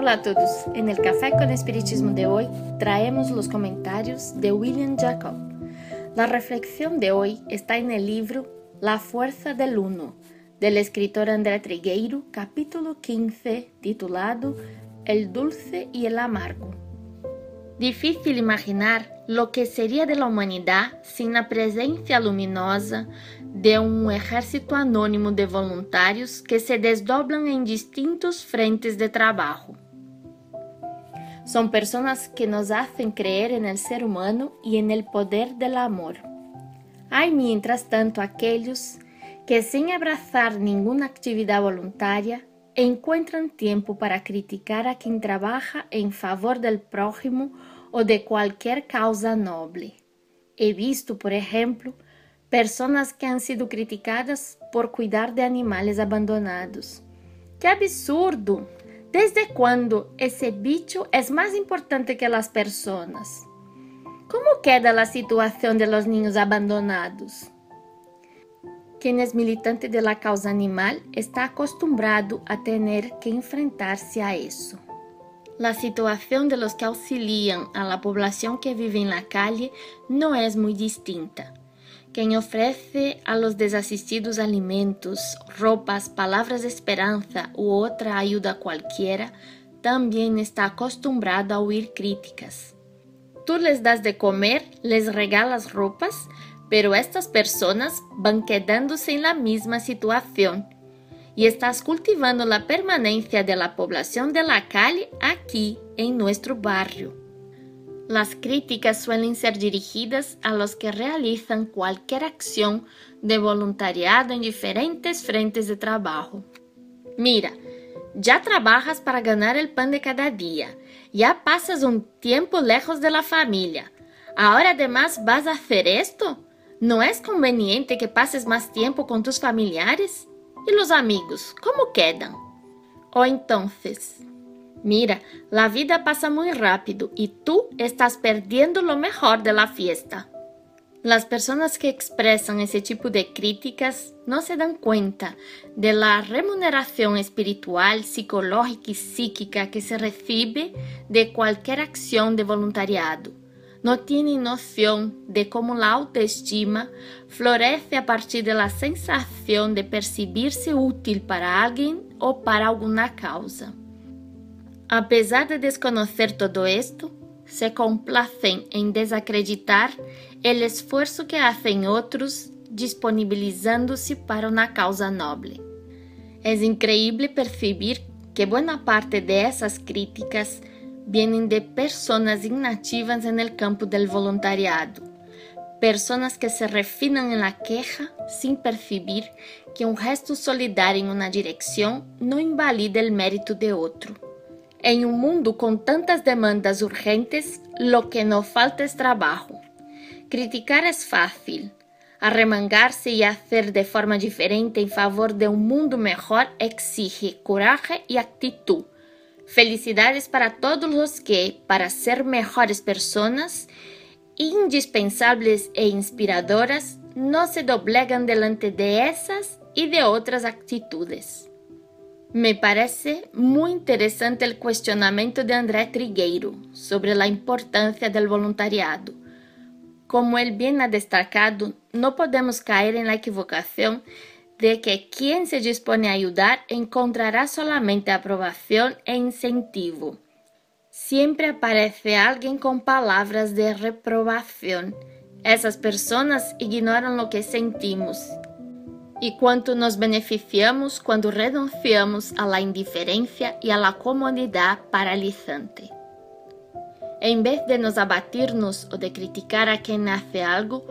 Hola a todos. En el Café con Espiritismo de hoy traemos los comentarios de William Jacob. La reflexión de hoy está en el libro La Fuerza del Uno, del escritor André Trigueiro, capítulo 15, titulado El dulce y el amargo. Difícil imaginar lo que sería de la humanidad sin la presencia luminosa de un ejército anónimo de voluntarios que se desdoblan en distintos frentes de trabajo. Son personas que nos hacen creer en el ser humano y en el poder del amor. Hay mientras tanto aquellos que sin abrazar ninguna actividad voluntaria encuentran tiempo para criticar a quien trabaja en favor del prójimo o de cualquier causa noble. He visto, por ejemplo, personas que han sido criticadas por cuidar de animales abandonados. ¡Qué absurdo! ¿Desde cuándo ese bicho es más importante que las personas? ¿Cómo queda la situación de los niños abandonados? Quien es militante de la causa animal está acostumbrado a tener que enfrentarse a eso. La situación de los que auxilian a la población que vive en la calle no es muy distinta. Quien ofrece a los desasistidos alimentos, ropas, palabras de esperanza u otra ayuda cualquiera, también está acostumbrado a oír críticas. Tú les das de comer, les regalas ropas, pero estas personas van quedándose en la misma situación y estás cultivando la permanencia de la población de la calle aquí en nuestro barrio. Las críticas suelen ser dirigidas a los que realizan cualquier acción de voluntariado en diferentes frentes de trabajo. Mira, ya trabajas para ganar el pan de cada día, ya pasas un tiempo lejos de la familia. Ahora además vas a hacer esto. ¿No es conveniente que pases más tiempo con tus familiares? ¿Y los amigos, cómo quedan? O entonces, mira, la vida pasa muy rápido y tú estás perdiendo lo mejor de la fiesta. Las personas que expresan ese tipo de críticas no se dan cuenta de la remuneración espiritual, psicológica y psíquica que se recibe de cualquier acción de voluntariado no tienen noción de cómo la autoestima florece a partir de la sensación de percibirse útil para alguien o para alguna causa. A pesar de desconocer todo esto, se complacen en desacreditar el esfuerzo que hacen otros disponibilizándose para una causa noble. Es increíble percibir que buena parte de esas críticas vienen de personas inactivas en el campo del voluntariado, personas que se refinan en la queja sin percibir que un gesto solidario en una dirección no invalida el mérito de otro. En un mundo con tantas demandas urgentes, lo que no falta es trabajo. Criticar es fácil. Arremangarse y hacer de forma diferente en favor de un mundo mejor exige coraje y actitud Felicidades para todos los que, para ser mejores personas, indispensables e inspiradoras, no se doblegan delante de esas y de otras actitudes. Me parece muy interesante el cuestionamiento de André Trigueiro sobre la importancia del voluntariado. Como él bien ha destacado, no podemos caer en la equivocación de que quien se dispone a ayudar encontrará solamente aprobación e incentivo. Siempre aparece alguien con palabras de reprobación. Esas personas ignoran lo que sentimos y cuánto nos beneficiamos cuando renunciamos a la indiferencia y a la comodidad paralizante. En vez de nos abatirnos o de criticar a quien hace algo,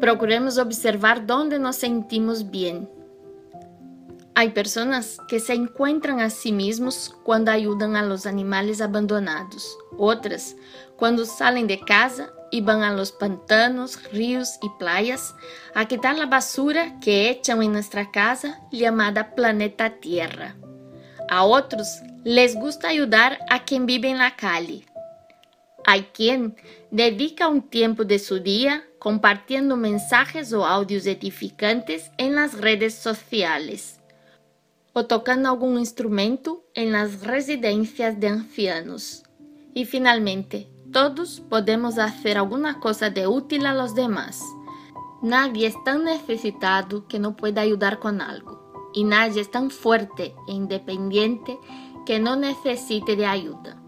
procuremos observar dónde nos sentimos bien Hay personas que se encuentran a sí mismos cuando ayudan a los animales abandonados, otras cuando salen de casa y van a los pantanos, ríos y playas a quitar la basura que echan en nuestra casa llamada planeta Tierra. A otros les gusta ayudar a quien vive en la calle. Hay quien dedica un tiempo de su día compartiendo mensajes o audios edificantes en las redes sociales o tocando algún instrumento en las residencias de ancianos. Y finalmente, todos podemos hacer alguna cosa de útil a los demás. Nadie es tan necesitado que no pueda ayudar con algo. Y nadie es tan fuerte e independiente que no necesite de ayuda.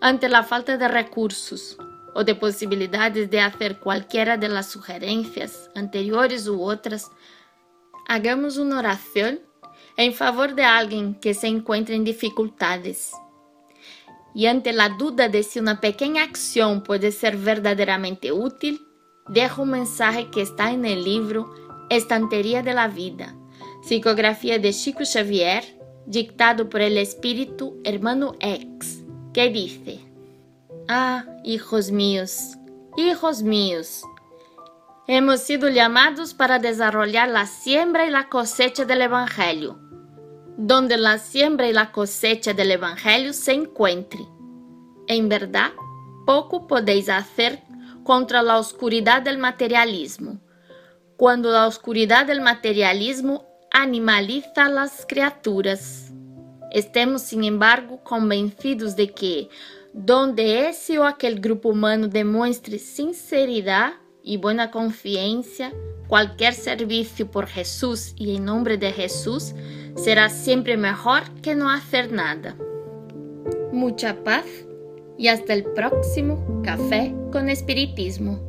Ante la falta de recursos o de posibilidades de hacer cualquiera de las sugerencias anteriores u otras, hagamos una oración en favor de alguien que se encuentra en dificultades. Y ante la duda de si una pequeña acción puede ser verdaderamente útil, dejo un mensaje que está en el libro Estantería de la Vida, psicografía de Chico Xavier, dictado por el espíritu hermano X, que dice, Ah, hijos míos, hijos míos, hemos sido llamados para desarrollar la siembra y la cosecha del Evangelio, donde la siembra y la cosecha del Evangelio se encuentren. En verdad, poco podéis hacer contra la oscuridad del materialismo, cuando la oscuridad del materialismo animaliza a las criaturas. Estemos, sin embargo, convencidos de que, donde ese o aquel grupo humano demuestre sinceridad y buena confianza, cualquier servicio por Jesús y en nombre de Jesús será siempre mejor que no hacer nada. Mucha paz y hasta el próximo Café con Espiritismo.